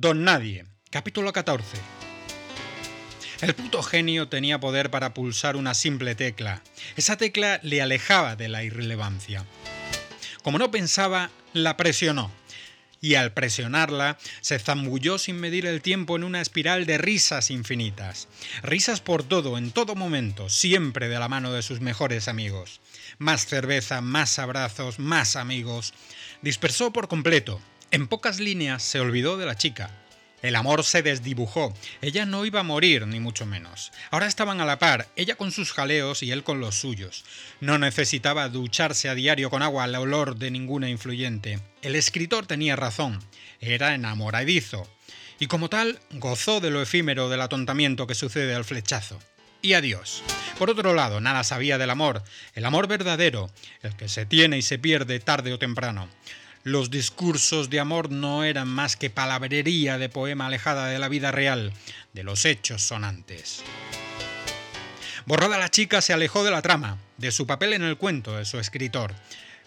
Don Nadie, capítulo 14. El puto genio tenía poder para pulsar una simple tecla. Esa tecla le alejaba de la irrelevancia. Como no pensaba, la presionó. Y al presionarla, se zambulló sin medir el tiempo en una espiral de risas infinitas. Risas por todo, en todo momento, siempre de la mano de sus mejores amigos. Más cerveza, más abrazos, más amigos. Dispersó por completo. En pocas líneas se olvidó de la chica. El amor se desdibujó. Ella no iba a morir, ni mucho menos. Ahora estaban a la par, ella con sus jaleos y él con los suyos. No necesitaba ducharse a diario con agua al olor de ninguna influyente. El escritor tenía razón. Era enamoradizo. Y como tal, gozó de lo efímero del atontamiento que sucede al flechazo. Y adiós. Por otro lado, nada sabía del amor, el amor verdadero, el que se tiene y se pierde tarde o temprano. Los discursos de amor no eran más que palabrería de poema alejada de la vida real, de los hechos sonantes. Borrada la chica se alejó de la trama, de su papel en el cuento de su escritor.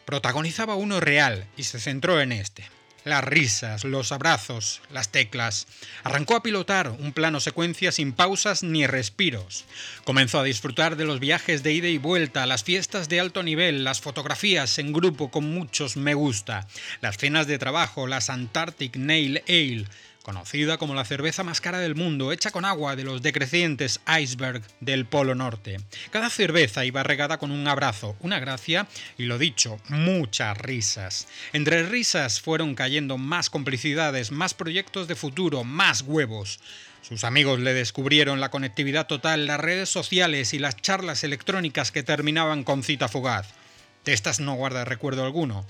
Protagonizaba uno real y se centró en este las risas, los abrazos, las teclas. Arrancó a pilotar un plano secuencia sin pausas ni respiros. Comenzó a disfrutar de los viajes de ida y vuelta, las fiestas de alto nivel, las fotografías en grupo con muchos me gusta, las cenas de trabajo, las Antarctic Nail Ale, conocida como la cerveza más cara del mundo, hecha con agua de los decrecientes iceberg del Polo Norte. Cada cerveza iba regada con un abrazo, una gracia y lo dicho, muchas risas. Entre risas fueron cayendo más complicidades, más proyectos de futuro, más huevos. Sus amigos le descubrieron la conectividad total, las redes sociales y las charlas electrónicas que terminaban con cita fugaz. De estas no guarda recuerdo alguno,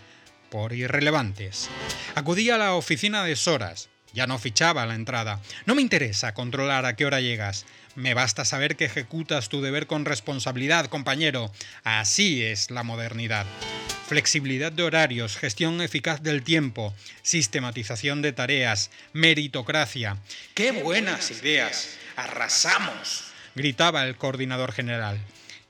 por irrelevantes. Acudía a la oficina de Soras, ya no fichaba la entrada. No me interesa controlar a qué hora llegas. Me basta saber que ejecutas tu deber con responsabilidad, compañero. Así es la modernidad. Flexibilidad de horarios, gestión eficaz del tiempo, sistematización de tareas, meritocracia. ¡Qué buenas ideas! ¡Arrasamos! gritaba el coordinador general.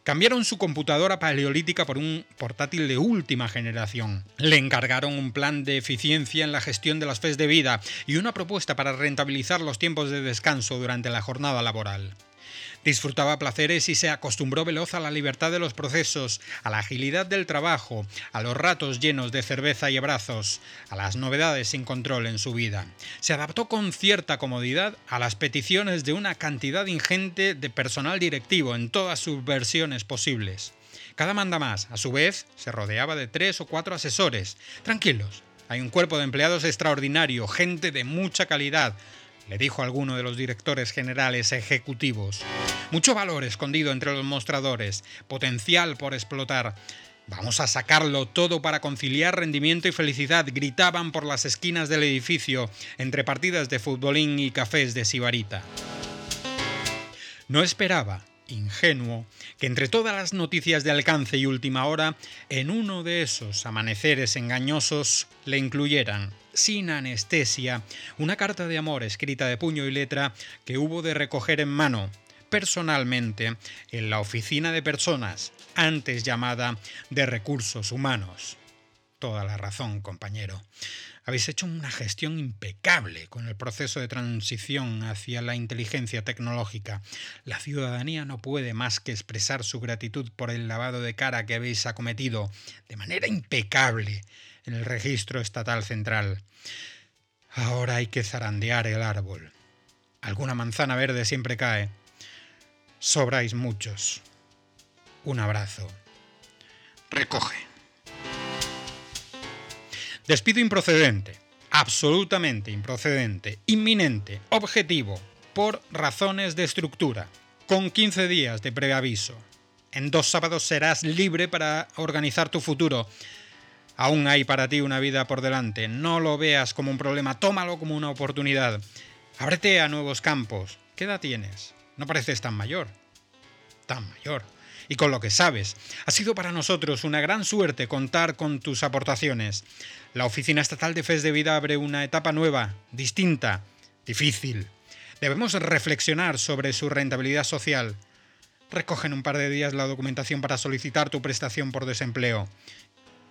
Cambiaron su computadora paleolítica por un portátil de última generación. Le encargaron un plan de eficiencia en la gestión de las FES de vida y una propuesta para rentabilizar los tiempos de descanso durante la jornada laboral. Disfrutaba placeres y se acostumbró veloz a la libertad de los procesos, a la agilidad del trabajo, a los ratos llenos de cerveza y abrazos, a las novedades sin control en su vida. Se adaptó con cierta comodidad a las peticiones de una cantidad ingente de personal directivo en todas sus versiones posibles. Cada manda más, a su vez, se rodeaba de tres o cuatro asesores. Tranquilos, hay un cuerpo de empleados extraordinario, gente de mucha calidad, le dijo alguno de los directores generales ejecutivos. Mucho valor escondido entre los mostradores, potencial por explotar. Vamos a sacarlo todo para conciliar rendimiento y felicidad, gritaban por las esquinas del edificio, entre partidas de futbolín y cafés de sibarita. No esperaba, ingenuo, que entre todas las noticias de alcance y última hora, en uno de esos amaneceres engañosos le incluyeran sin anestesia, una carta de amor escrita de puño y letra que hubo de recoger en mano, personalmente, en la oficina de personas, antes llamada de recursos humanos. Toda la razón, compañero. Habéis hecho una gestión impecable con el proceso de transición hacia la inteligencia tecnológica. La ciudadanía no puede más que expresar su gratitud por el lavado de cara que habéis acometido de manera impecable en el registro estatal central. Ahora hay que zarandear el árbol. Alguna manzana verde siempre cae. Sobráis muchos. Un abrazo. Recoge. Despido improcedente. Absolutamente improcedente. Inminente. Objetivo. Por razones de estructura. Con 15 días de preaviso. En dos sábados serás libre para organizar tu futuro. Aún hay para ti una vida por delante. No lo veas como un problema, tómalo como una oportunidad. Ábrete a nuevos campos. ¿Qué edad tienes? No pareces tan mayor. Tan mayor. Y con lo que sabes, ha sido para nosotros una gran suerte contar con tus aportaciones. La Oficina Estatal de FES de Vida abre una etapa nueva, distinta, difícil. Debemos reflexionar sobre su rentabilidad social. Recoge en un par de días la documentación para solicitar tu prestación por desempleo.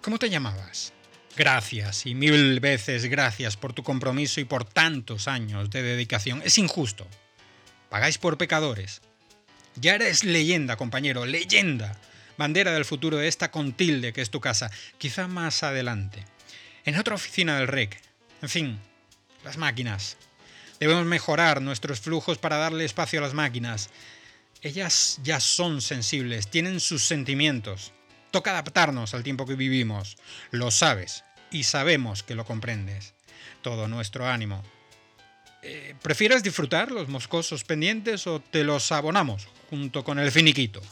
¿Cómo te llamabas? Gracias y mil veces gracias por tu compromiso y por tantos años de dedicación. Es injusto. Pagáis por pecadores. Ya eres leyenda, compañero, leyenda. Bandera del futuro de esta contilde que es tu casa. Quizá más adelante. En otra oficina del REC. En fin, las máquinas. Debemos mejorar nuestros flujos para darle espacio a las máquinas. Ellas ya son sensibles, tienen sus sentimientos. Toca adaptarnos al tiempo que vivimos. Lo sabes y sabemos que lo comprendes. Todo nuestro ánimo. Eh, ¿Prefieres disfrutar los moscosos pendientes o te los abonamos junto con el finiquito?